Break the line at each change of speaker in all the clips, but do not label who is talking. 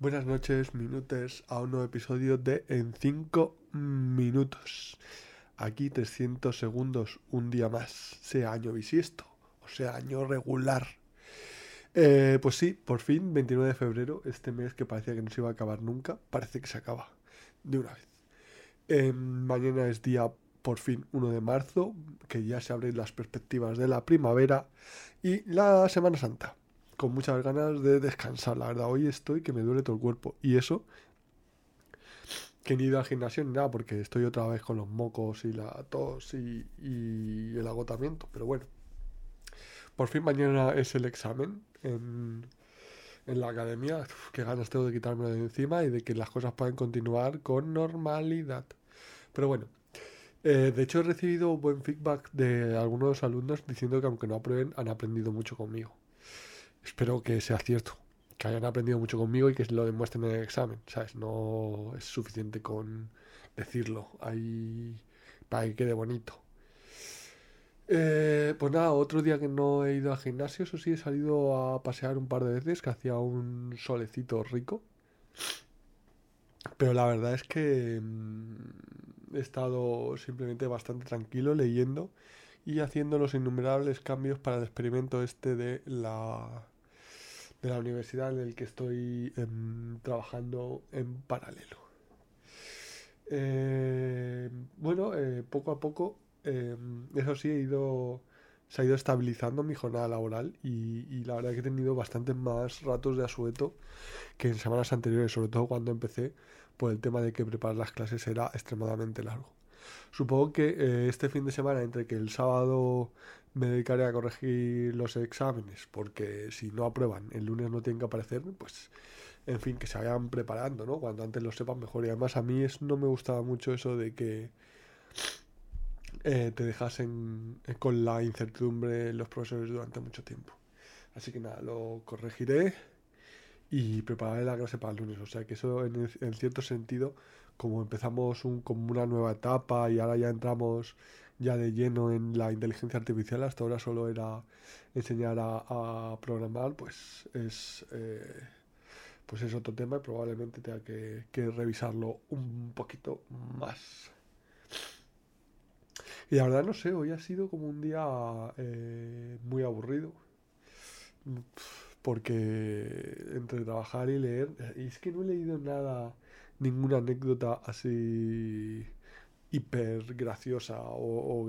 Buenas noches, minutos, a un nuevo episodio de En 5 minutos. Aquí 300 segundos, un día más, sea año bisiesto o sea año regular. Eh, pues sí, por fin, 29 de febrero, este mes que parecía que no se iba a acabar nunca, parece que se acaba de una vez. Eh, mañana es día, por fin, 1 de marzo, que ya se abren las perspectivas de la primavera y la Semana Santa con muchas ganas de descansar, la verdad. Hoy estoy que me duele todo el cuerpo. Y eso, que ni ido al gimnasio ni nada, porque estoy otra vez con los mocos y la tos y, el agotamiento. Pero bueno, por fin mañana es el examen en, en la academia. qué ganas tengo de quitármelo de encima y de que las cosas puedan continuar con normalidad. Pero bueno, eh, de hecho he recibido buen feedback de algunos alumnos diciendo que aunque no aprueben, han aprendido mucho conmigo espero que sea cierto, que hayan aprendido mucho conmigo y que lo demuestren en el examen, ¿sabes? No es suficiente con decirlo, ahí para que quede bonito. Eh, pues nada, otro día que no he ido al gimnasio, eso sí, he salido a pasear un par de veces, que hacía un solecito rico. Pero la verdad es que mm, he estado simplemente bastante tranquilo leyendo y haciendo los innumerables cambios para el experimento este de la de la universidad en el que estoy em, trabajando en paralelo. Eh, bueno, eh, poco a poco, em, eso sí, ido, se ha ido estabilizando mi jornada laboral y, y, la verdad que he tenido bastantes más ratos de asueto que en semanas anteriores, sobre todo cuando empecé, por el tema de que preparar las clases era extremadamente largo. Supongo que eh, este fin de semana, entre que el sábado me dedicaré a corregir los exámenes, porque si no aprueban, el lunes no tienen que aparecer, pues, en fin, que se vayan preparando, ¿no? Cuando antes lo sepan mejor. Y además a mí es, no me gustaba mucho eso de que eh, te dejasen eh, con la incertidumbre los profesores durante mucho tiempo. Así que nada, lo corregiré y prepararé la clase para el lunes. O sea que eso en, cierto sentido, como empezamos como una nueva etapa y ahora ya entramos ya de lleno en la inteligencia artificial, hasta ahora solo era enseñar a, programar, pues es, eh, pues es otro tema y probablemente tenga que, revisarlo un poquito más. Y la verdad no sé, hoy ha sido como un día eh, muy aburrido. Porque entre trabajar y leer, y es que no he leído nada, ninguna anécdota así hiper graciosa o,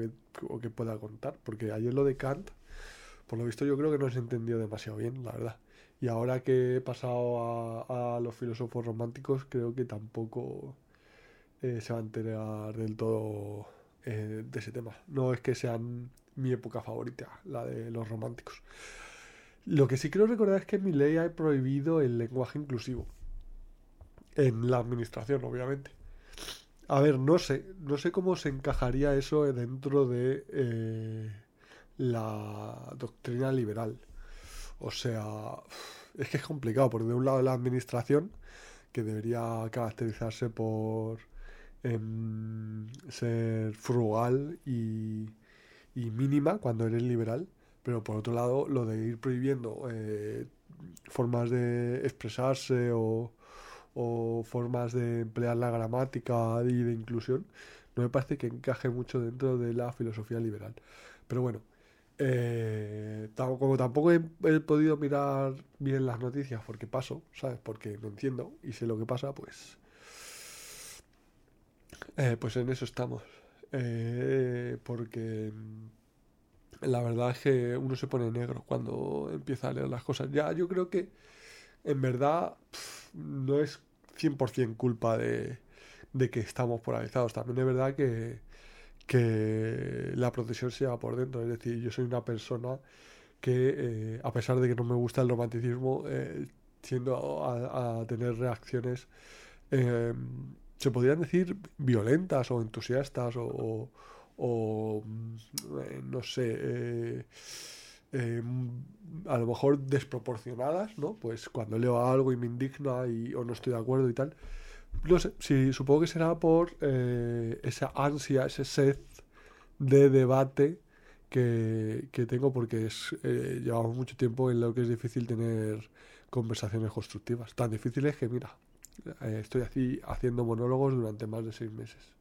que, pueda contar. Porque ayer lo de Kant, por lo visto yo creo que no se entendió demasiado bien, la verdad. Y ahora que he pasado a, los filósofos románticos, creo que tampoco eh, se va a enterar del todo eh, de ese tema. No es que sean mi época favorita, la de los románticos. Lo que sí quiero recordar es que mi ley ha prohibido el lenguaje inclusivo. En la administración, obviamente. A ver, no sé, no sé cómo se encajaría eso dentro de eh, la doctrina liberal. O sea, es que es complicado, porque de un lado la administración, que debería caracterizarse por em, ser frugal y, y, mínima cuando eres liberal, pero por otro lado lo de ir prohibiendo eh, formas de expresarse o, formas de emplear la gramática y de inclusión, no me parece que encaje mucho dentro de la filosofía liberal. Pero bueno, eh, como tampoco he, podido mirar bien las noticias porque paso, ¿sabes? Porque me entiendo y sé lo que pasa, pues... Eh, pues en eso estamos. Eh, porque la verdad es que uno se pone negro cuando empieza a leer las cosas. Ya, yo creo que en verdad no es 100% culpa de, de, que estamos polarizados. También es verdad que, que la protección se lleva por dentro. Es decir, yo soy una persona que, eh, a pesar de que no me gusta el romanticismo, eh, tiendo a, tener reacciones, eh, se podrían decir, violentas o entusiastas o, o, mm, no sé eh, a lo mejor desproporcionadas, ¿no? Pues cuando leo algo y me indigna y, o no estoy de acuerdo y tal. No sé, sí, supongo que será por eh, esa ansia, ese sed de debate que, que tengo porque es, eh, llevamos mucho tiempo en lo que es difícil tener conversaciones constructivas. Tan difícil es que, mira, eh, estoy así haciendo monólogos durante más de seis meses.